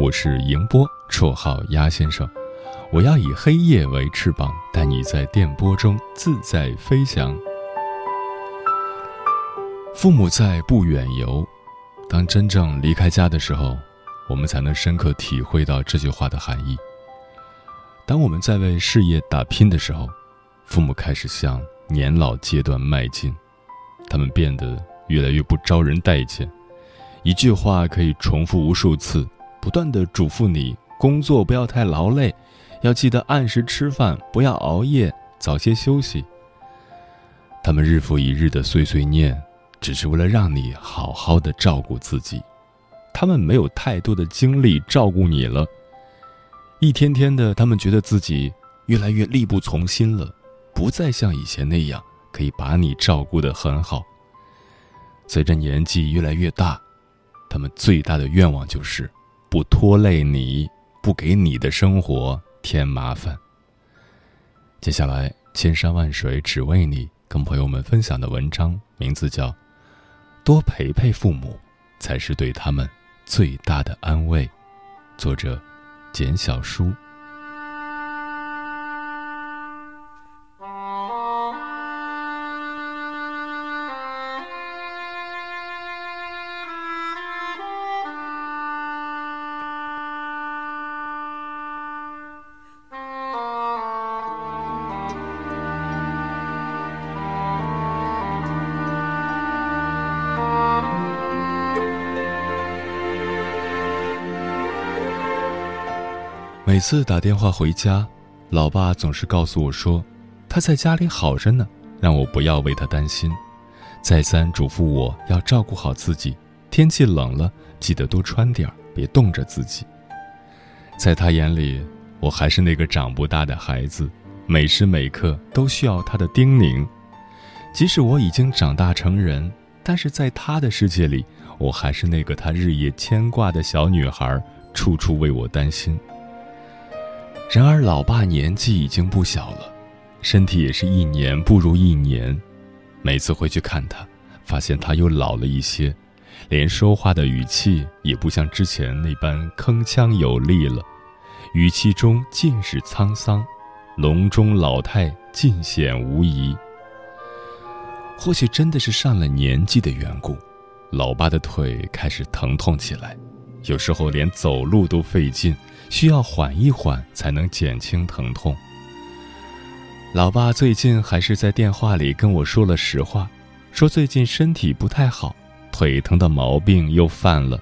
我是迎波，绰号鸭先生。我要以黑夜为翅膀，带你在电波中自在飞翔。父母在，不远游。当真正离开家的时候，我们才能深刻体会到这句话的含义。当我们在为事业打拼的时候，父母开始向年老阶段迈进，他们变得越来越不招人待见。一句话可以重复无数次。不断的嘱咐你工作不要太劳累，要记得按时吃饭，不要熬夜，早些休息。他们日复一日的碎碎念，只是为了让你好好的照顾自己。他们没有太多的精力照顾你了。一天天的，他们觉得自己越来越力不从心了，不再像以前那样可以把你照顾得很好。随着年纪越来越大，他们最大的愿望就是。不拖累你，不给你的生活添麻烦。接下来，千山万水只为你，跟朋友们分享的文章名字叫《多陪陪父母，才是对他们最大的安慰》，作者简小书。每次打电话回家，老爸总是告诉我说，他在家里好着呢，让我不要为他担心，再三嘱咐我要照顾好自己，天气冷了记得多穿点别冻着自己。在他眼里，我还是那个长不大的孩子，每时每刻都需要他的叮咛。即使我已经长大成人，但是在他的世界里，我还是那个他日夜牵挂的小女孩，处处为我担心。然而，老爸年纪已经不小了，身体也是一年不如一年。每次回去看他，发现他又老了一些，连说话的语气也不像之前那般铿锵有力了，语气中尽是沧桑，浓中老态尽显无疑。或许真的是上了年纪的缘故，老爸的腿开始疼痛起来，有时候连走路都费劲。需要缓一缓才能减轻疼痛。老爸最近还是在电话里跟我说了实话，说最近身体不太好，腿疼的毛病又犯了，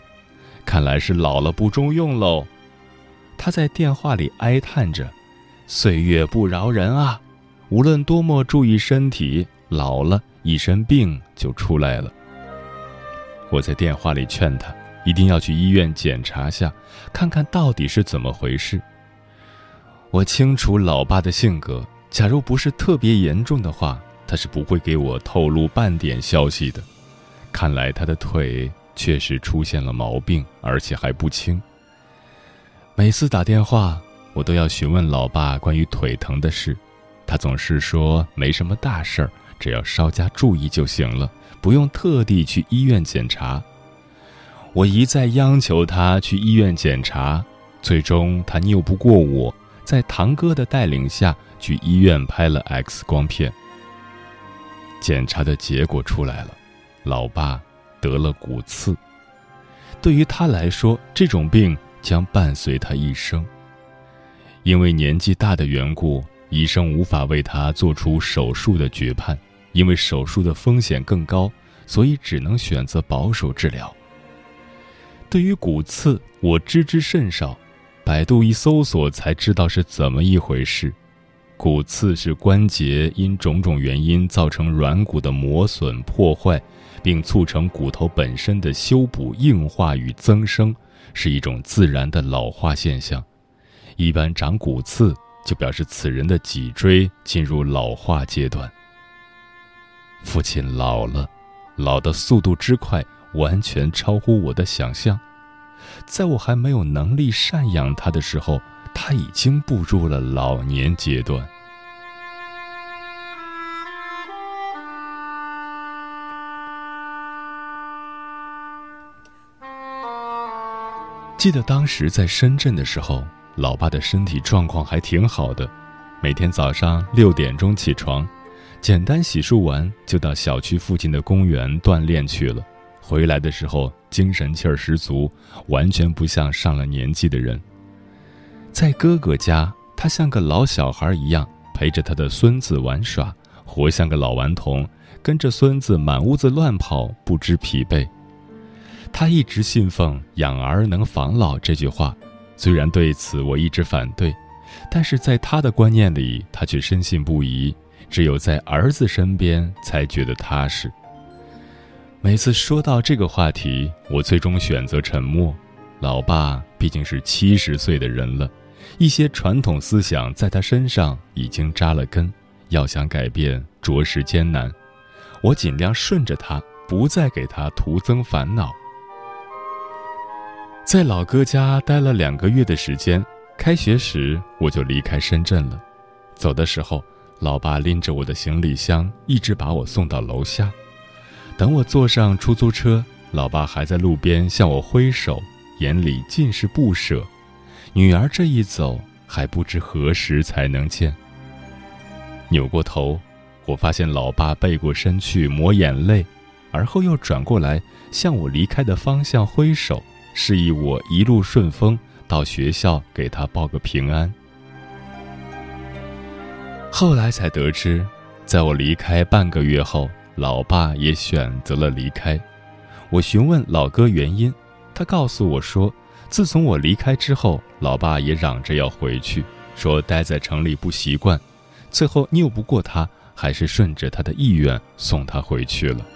看来是老了不中用喽。他在电话里哀叹着：“岁月不饶人啊，无论多么注意身体，老了一身病就出来了。”我在电话里劝他。一定要去医院检查下，看看到底是怎么回事。我清楚老爸的性格，假如不是特别严重的话，他是不会给我透露半点消息的。看来他的腿确实出现了毛病，而且还不轻。每次打电话，我都要询问老爸关于腿疼的事，他总是说没什么大事儿，只要稍加注意就行了，不用特地去医院检查。我一再央求他去医院检查，最终他拗不过我，在堂哥的带领下去医院拍了 X 光片。检查的结果出来了，老爸得了骨刺。对于他来说，这种病将伴随他一生，因为年纪大的缘故，医生无法为他做出手术的决判，因为手术的风险更高，所以只能选择保守治疗。对于骨刺，我知之甚少，百度一搜索才知道是怎么一回事。骨刺是关节因种种原因造成软骨的磨损破坏，并促成骨头本身的修补硬化与增生，是一种自然的老化现象。一般长骨刺就表示此人的脊椎进入老化阶段。父亲老了，老的速度之快。完全超乎我的想象，在我还没有能力赡养他的时候，他已经步入了老年阶段。记得当时在深圳的时候，老爸的身体状况还挺好的，每天早上六点钟起床，简单洗漱完就到小区附近的公园锻炼去了。回来的时候精神气儿十足，完全不像上了年纪的人。在哥哥家，他像个老小孩一样陪着他的孙子玩耍，活像个老顽童，跟着孙子满屋子乱跑，不知疲惫。他一直信奉“养儿能防老”这句话，虽然对此我一直反对，但是在他的观念里，他却深信不疑。只有在儿子身边，才觉得踏实。每次说到这个话题，我最终选择沉默。老爸毕竟是七十岁的人了，一些传统思想在他身上已经扎了根，要想改变着实艰难。我尽量顺着他，不再给他徒增烦恼。在老哥家待了两个月的时间，开学时我就离开深圳了。走的时候，老爸拎着我的行李箱，一直把我送到楼下。等我坐上出租车，老爸还在路边向我挥手，眼里尽是不舍。女儿这一走，还不知何时才能见。扭过头，我发现老爸背过身去抹眼泪，而后又转过来向我离开的方向挥手，示意我一路顺风，到学校给他报个平安。后来才得知，在我离开半个月后。老爸也选择了离开，我询问老哥原因，他告诉我说，自从我离开之后，老爸也嚷着要回去，说待在城里不习惯，最后拗不过他，还是顺着他的意愿送他回去了。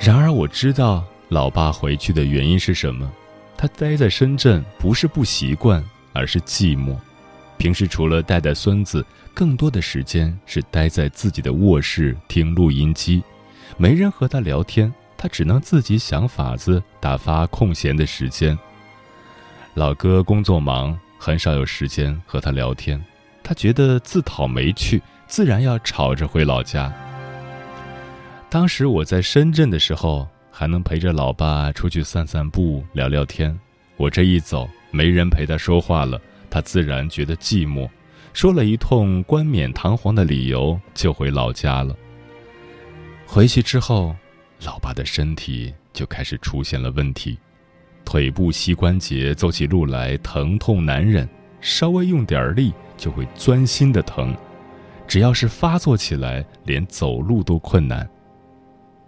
然而我知道老爸回去的原因是什么，他待在深圳不是不习惯，而是寂寞。平时除了带带孙子，更多的时间是待在自己的卧室听录音机，没人和他聊天，他只能自己想法子打发空闲的时间。老哥工作忙，很少有时间和他聊天，他觉得自讨没趣，自然要吵着回老家。当时我在深圳的时候，还能陪着老爸出去散散步、聊聊天，我这一走，没人陪他说话了。他自然觉得寂寞，说了一通冠冕堂皇的理由，就回老家了。回去之后，老爸的身体就开始出现了问题，腿部膝关节走起路来疼痛难忍，稍微用点力就会钻心的疼，只要是发作起来，连走路都困难。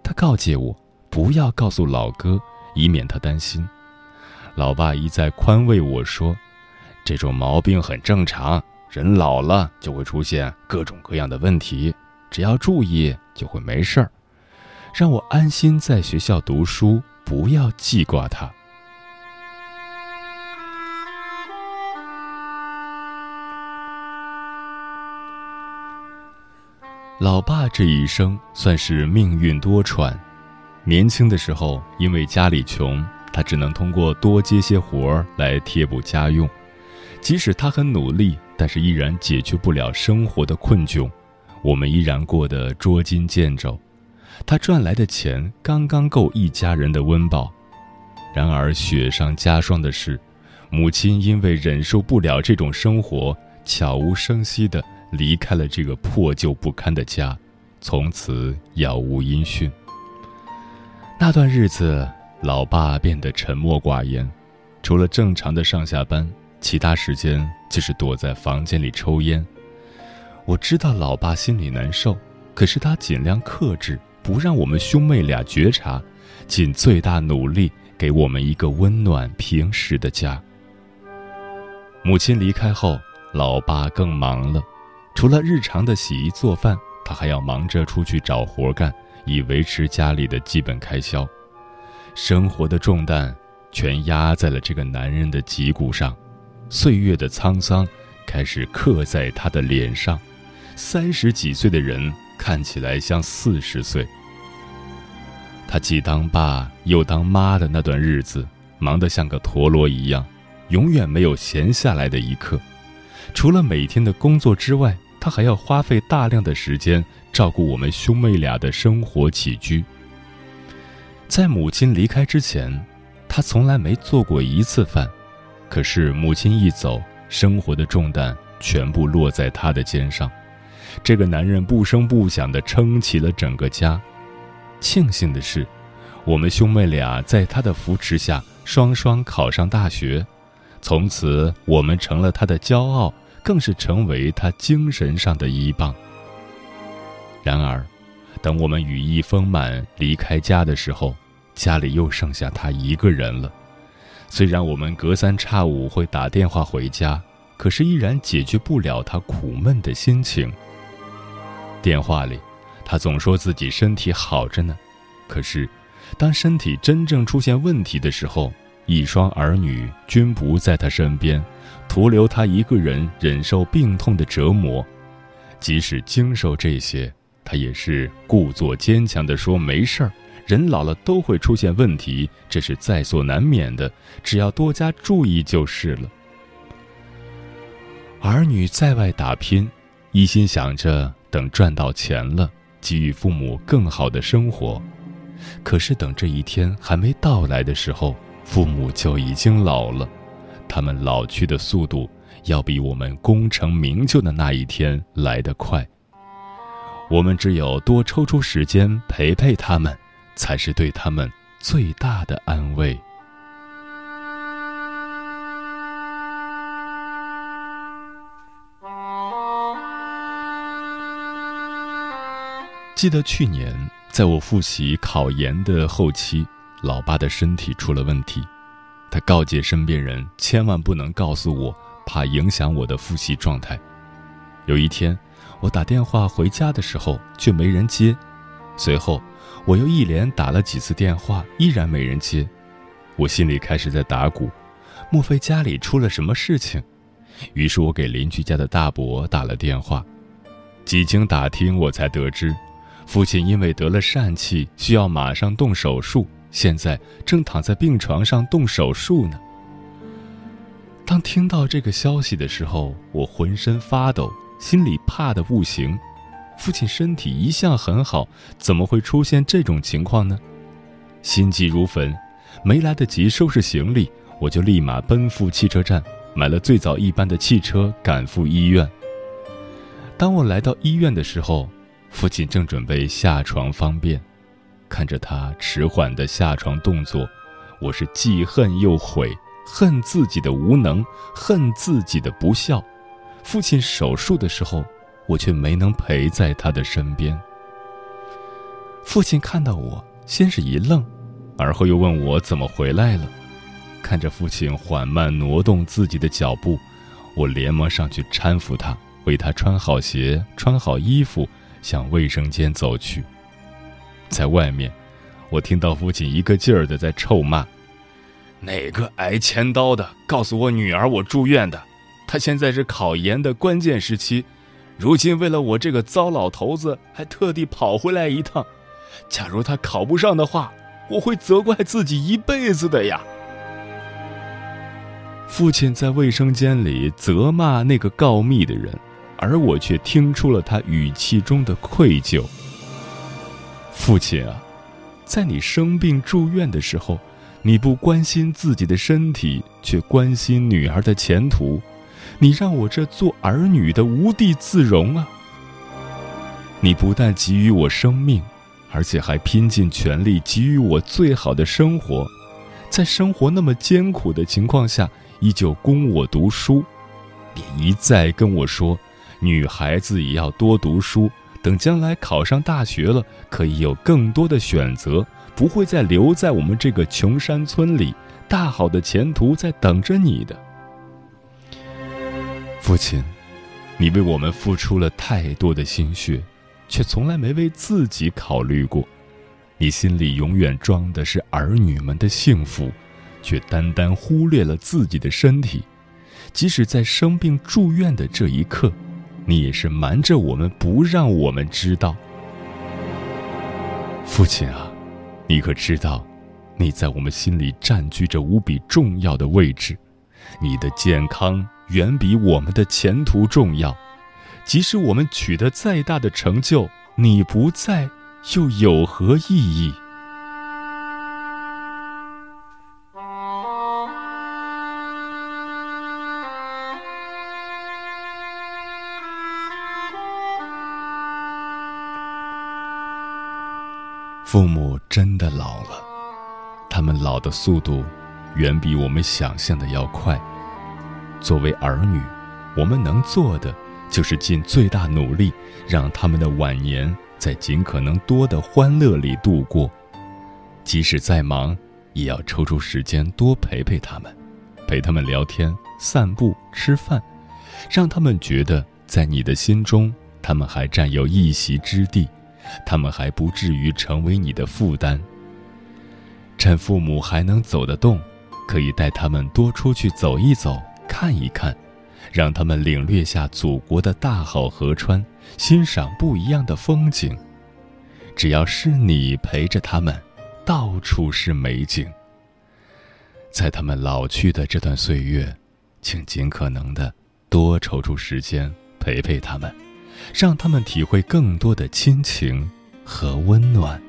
他告诫我不要告诉老哥，以免他担心。老爸一再宽慰我说。这种毛病很正常，人老了就会出现各种各样的问题，只要注意就会没事儿。让我安心在学校读书，不要记挂他。老爸这一生算是命运多舛，年轻的时候因为家里穷，他只能通过多接些活儿来贴补家用。即使他很努力，但是依然解决不了生活的困窘，我们依然过得捉襟见肘。他赚来的钱刚刚够一家人的温饱，然而雪上加霜的是，母亲因为忍受不了这种生活，悄无声息地离开了这个破旧不堪的家，从此杳无音讯。那段日子，老爸变得沉默寡言，除了正常的上下班。其他时间就是躲在房间里抽烟。我知道老爸心里难受，可是他尽量克制，不让我们兄妹俩觉察，尽最大努力给我们一个温暖平实的家。母亲离开后，老爸更忙了，除了日常的洗衣做饭，他还要忙着出去找活干，以维持家里的基本开销。生活的重担全压在了这个男人的脊骨上。岁月的沧桑开始刻在他的脸上，三十几岁的人看起来像四十岁。他既当爸又当妈的那段日子，忙得像个陀螺一样，永远没有闲下来的一刻。除了每天的工作之外，他还要花费大量的时间照顾我们兄妹俩的生活起居。在母亲离开之前，他从来没做过一次饭。可是母亲一走，生活的重担全部落在他的肩上。这个男人不声不响地撑起了整个家。庆幸的是，我们兄妹俩在他的扶持下双双考上大学，从此我们成了他的骄傲，更是成为他精神上的依傍。然而，等我们羽翼丰满离开家的时候，家里又剩下他一个人了。虽然我们隔三差五会打电话回家，可是依然解决不了他苦闷的心情。电话里，他总说自己身体好着呢，可是，当身体真正出现问题的时候，一双儿女均不在他身边，徒留他一个人忍受病痛的折磨。即使经受这些，他也是故作坚强地说没事儿。人老了都会出现问题，这是在所难免的，只要多加注意就是了。儿女在外打拼，一心想着等赚到钱了，给予父母更好的生活。可是等这一天还没到来的时候，父母就已经老了，他们老去的速度要比我们功成名就的那一天来得快。我们只有多抽出时间陪陪他们。才是对他们最大的安慰。记得去年，在我复习考研的后期，老爸的身体出了问题，他告诫身边人千万不能告诉我，怕影响我的复习状态。有一天，我打电话回家的时候，却没人接，随后。我又一连打了几次电话，依然没人接，我心里开始在打鼓，莫非家里出了什么事情？于是我给邻居家的大伯打了电话，几经打听，我才得知，父亲因为得了疝气，需要马上动手术，现在正躺在病床上动手术呢。当听到这个消息的时候，我浑身发抖，心里怕的不行。父亲身体一向很好，怎么会出现这种情况呢？心急如焚，没来得及收拾行李，我就立马奔赴汽车站，买了最早一班的汽车，赶赴医院。当我来到医院的时候，父亲正准备下床方便，看着他迟缓的下床动作，我是既恨又悔，恨自己的无能，恨自己的不孝。父亲手术的时候。我却没能陪在他的身边。父亲看到我，先是一愣，而后又问我怎么回来了。看着父亲缓慢挪动自己的脚步，我连忙上去搀扶他，为他穿好鞋、穿好衣服，向卫生间走去。在外面，我听到父亲一个劲儿的在臭骂：“哪个挨千刀的，告诉我女儿我住院的？她现在是考研的关键时期。”如今为了我这个糟老头子，还特地跑回来一趟。假如他考不上的话，我会责怪自己一辈子的呀。父亲在卫生间里责骂那个告密的人，而我却听出了他语气中的愧疚。父亲啊，在你生病住院的时候，你不关心自己的身体，却关心女儿的前途。你让我这做儿女的无地自容啊！你不但给予我生命，而且还拼尽全力给予我最好的生活。在生活那么艰苦的情况下，依旧供我读书，也一再跟我说，女孩子也要多读书，等将来考上大学了，可以有更多的选择，不会再留在我们这个穷山村里，大好的前途在等着你的。父亲，你为我们付出了太多的心血，却从来没为自己考虑过。你心里永远装的是儿女们的幸福，却单单忽略了自己的身体。即使在生病住院的这一刻，你也是瞒着我们，不让我们知道。父亲啊，你可知道，你在我们心里占据着无比重要的位置。你的健康远比我们的前途重要。即使我们取得再大的成就，你不在。又有何意义？父母真的老了，他们老的速度远比我们想象的要快。作为儿女，我们能做的就是尽最大努力，让他们的晚年。在尽可能多的欢乐里度过，即使再忙，也要抽出时间多陪陪他们，陪他们聊天、散步、吃饭，让他们觉得在你的心中，他们还占有一席之地，他们还不至于成为你的负担。趁父母还能走得动，可以带他们多出去走一走、看一看。让他们领略下祖国的大好河川，欣赏不一样的风景。只要是你陪着他们，到处是美景。在他们老去的这段岁月，请尽可能的多抽出时间陪陪他们，让他们体会更多的亲情和温暖。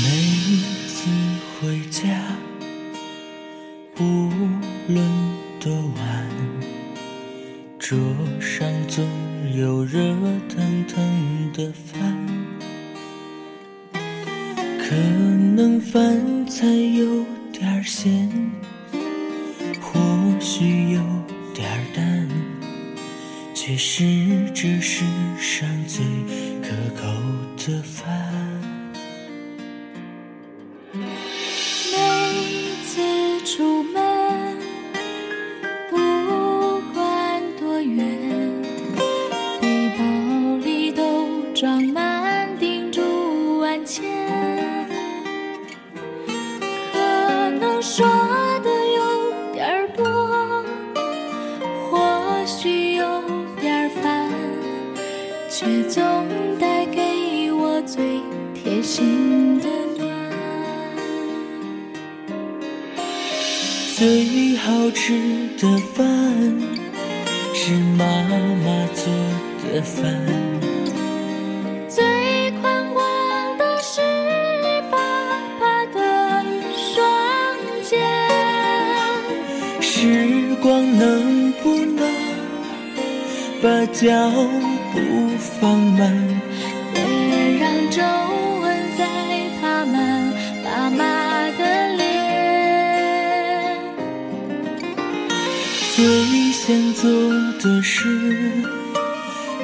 每一次回家，无论多晚，桌上总有热腾腾的饭。却总带给我最贴心的暖。最好吃的饭。是妈妈做的饭，最宽广的是爸爸的双肩。时光能不能把脚放慢？别让皱纹再爬满爸妈的脸。最想做的事，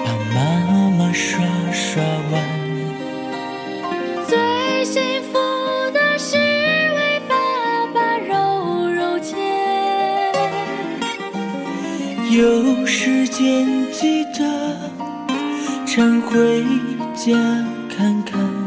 帮妈妈刷刷碗。最幸福的是为爸爸揉揉肩。有时间记得常回家看看，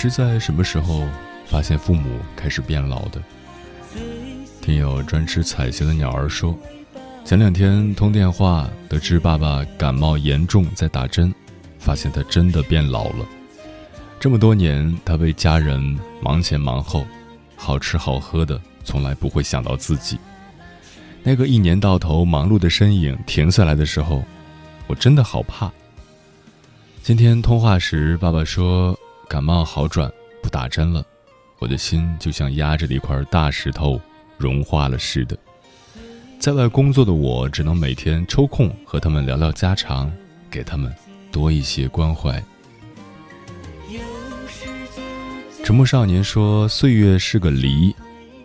是在什么时候发现父母开始变老的？听友专吃彩霞的鸟儿说，前两天通电话得知爸爸感冒严重，在打针，发现他真的变老了。这么多年，他为家人忙前忙后，好吃好喝的，从来不会想到自己。那个一年到头忙碌的身影停下来的时候，我真的好怕。今天通话时，爸爸说感冒好转，不打针了。我的心就像压着的一块大石头融化了似的。在外工作的我，只能每天抽空和他们聊聊家常，给他们多一些关怀。沉默少年说：“岁月是个梨，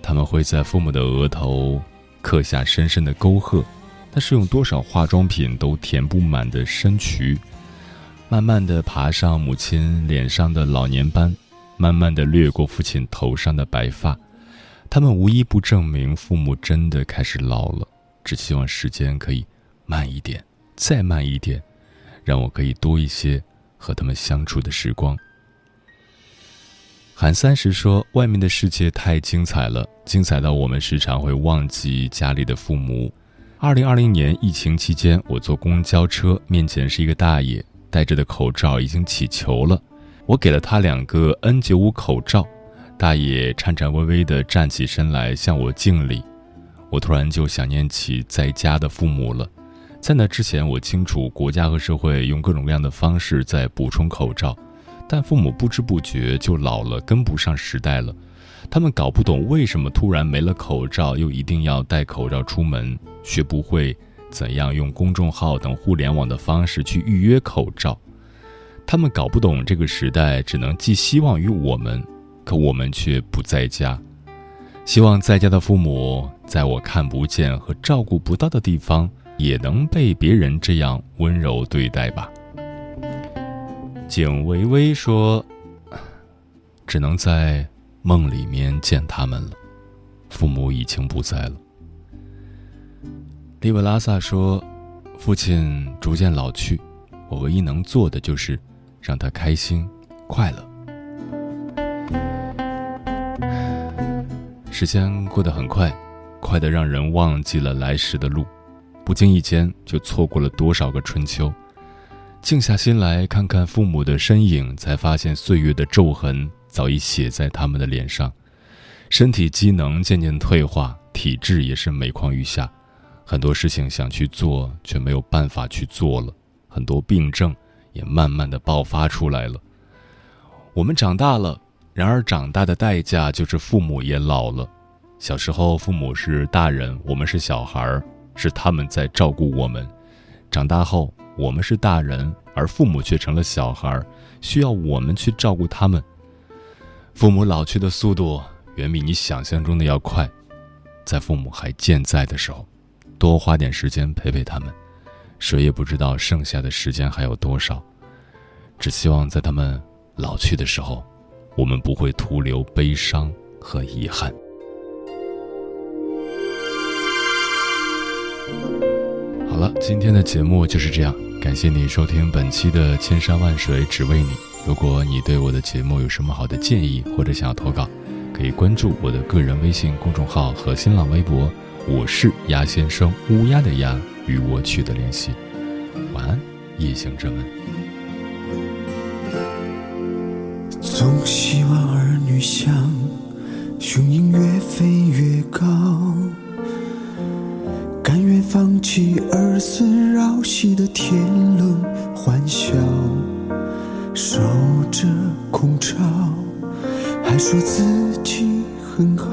他们会在父母的额头刻下深深的沟壑，那是用多少化妆品都填不满的深渠。慢慢的爬上母亲脸上的老年斑，慢慢的掠过父亲头上的白发。他们无一不证明父母真的开始老了，只希望时间可以慢一点，再慢一点，让我可以多一些和他们相处的时光。”韩三十说：“外面的世界太精彩了，精彩到我们时常会忘记家里的父母。”二零二零年疫情期间，我坐公交车，面前是一个大爷，戴着的口罩已经起球了。我给了他两个 N 九五口罩，大爷颤颤巍巍地站起身来向我敬礼。我突然就想念起在家的父母了。在那之前，我清楚国家和社会用各种各样的方式在补充口罩。但父母不知不觉就老了，跟不上时代了。他们搞不懂为什么突然没了口罩，又一定要戴口罩出门，学不会怎样用公众号等互联网的方式去预约口罩。他们搞不懂这个时代只能寄希望于我们，可我们却不在家。希望在家的父母，在我看不见和照顾不到的地方，也能被别人这样温柔对待吧。景薇薇说：“只能在梦里面见他们了，父母已经不在了。”利维拉萨说：“父亲逐渐老去，我唯一能做的就是让他开心、快乐。”时间过得很快，快得让人忘记了来时的路，不经意间就错过了多少个春秋。静下心来看看父母的身影，才发现岁月的皱痕早已写在他们的脸上，身体机能渐渐退化，体质也是每况愈下，很多事情想去做却没有办法去做了，很多病症也慢慢的爆发出来了。我们长大了，然而长大的代价就是父母也老了。小时候父母是大人，我们是小孩儿，是他们在照顾我们；长大后。我们是大人，而父母却成了小孩儿，需要我们去照顾他们。父母老去的速度远比你想象中的要快，在父母还健在的时候，多花点时间陪陪他们。谁也不知道剩下的时间还有多少，只希望在他们老去的时候，我们不会徒留悲伤和遗憾。好了，今天的节目就是这样。感谢你收听本期的《千山万水只为你》。如果你对我的节目有什么好的建议，或者想要投稿，可以关注我的个人微信公众号和新浪微博。我是鸭先生，乌鸦的鸭，与我取得联系。晚安，夜行者们。总希望儿女像雄鹰越飞越高，甘愿。放弃儿孙绕膝的天伦欢笑，守着空巢，还说自己很好。